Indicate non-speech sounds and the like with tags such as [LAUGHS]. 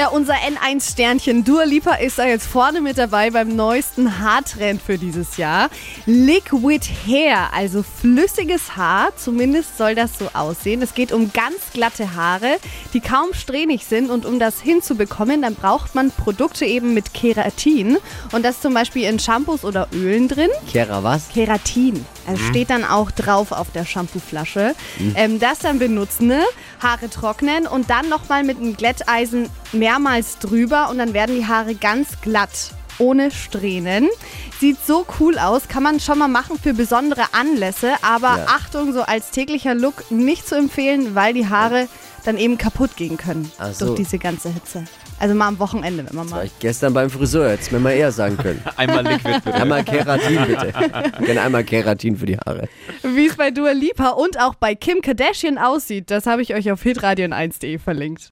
Ja, unser N1-Sternchen Dua Lipa ist da jetzt vorne mit dabei beim neuesten Haartrend für dieses Jahr. Liquid Hair, also flüssiges Haar, zumindest soll das so aussehen. Es geht um ganz glatte Haare, die kaum strähnig sind und um das hinzubekommen, dann braucht man Produkte eben mit Keratin und das zum Beispiel in Shampoos oder Ölen drin. Kera was? Keratin. Also steht dann auch drauf auf der Shampooflasche. Ähm, das dann benutzen, ne? Haare trocknen und dann nochmal mit einem Glätteisen mehrmals drüber und dann werden die Haare ganz glatt. Ohne Strähnen. Sieht so cool aus, kann man schon mal machen für besondere Anlässe, aber Ja. Achtung, so als täglicher Look nicht zu empfehlen, weil die Haare dann eben kaputt gehen können so. durch diese ganze Hitze. Also mal am Wochenende, wenn man War mal. ich gestern beim Friseur, hättest du mir mal eher sagen können. [LAUGHS] Einmal Liquid bitte. Einmal Keratin bitte. Gerne einmal Keratin für die Haare. Wie es bei Dua Lipa und auch bei Kim Kardashian aussieht, das habe ich euch auf hitradio1.de verlinkt.